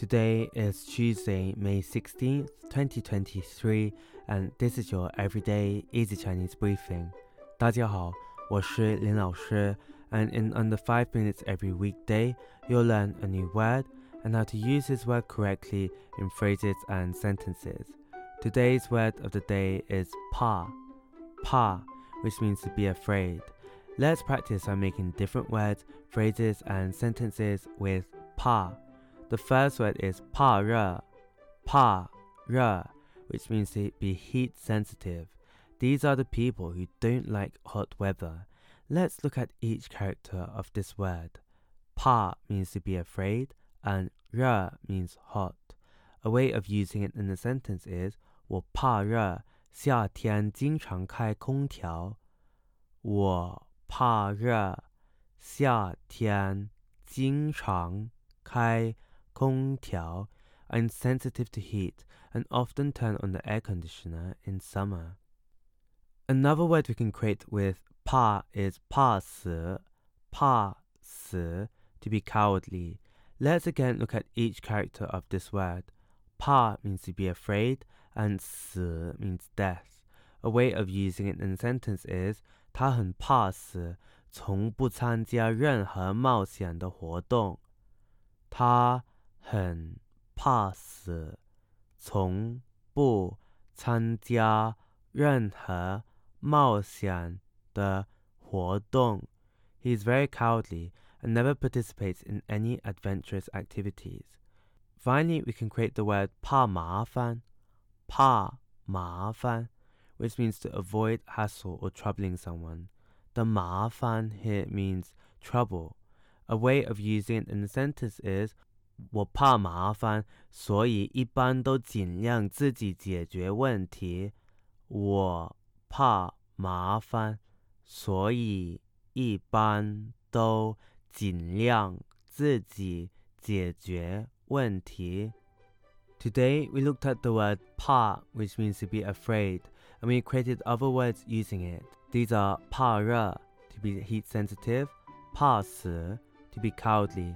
Today is Tuesday, May 16th, 2023, and this is your everyday easy Chinese briefing. 大家好，我是林老师, and in under 5 minutes every weekday, you'll learn a new word and how to use this word correctly in phrases and sentences. Today's word of the day is pa. Pa, which means to be afraid. Let's practice by making different words, phrases, and sentences with pa. The first word is pa re, pa re, which means to be heat sensitive. These are the people who don't like hot weather. Let's look at each character of this word. Pa means to be afraid, and re means hot. A way of using it in a sentence is 我怕热，夏天经常开空调。我怕热，夏天经常开空调. I'm sensitive to heat and often turn on the air conditioner in summer. Another word we can create with pa is 怕死,怕死, to be cowardly. Let's again look at each character of this word. Pa means to be afraid and 死 means death. A way of using it in a sentence is 他很怕死，从不参加任何冒险的活动。他 很怕死，从不参加任何冒险的活动。He is very cowardly and never participates in any adventurous activities. Finally, we can create the word 怕麻烦,怕麻烦 which means to avoid hassle or troubling someone. The 麻烦 here means trouble. A way of using it in a sentence is 我怕麻烦，所以一般都尽量自己解决问题。我怕麻烦，所以一般都尽量自己解决问题。Today we looked at the word pa, which means to be afraid, and we created other words using it. These are 怕热 to be heat sensitive, 怕死 to be cowardly,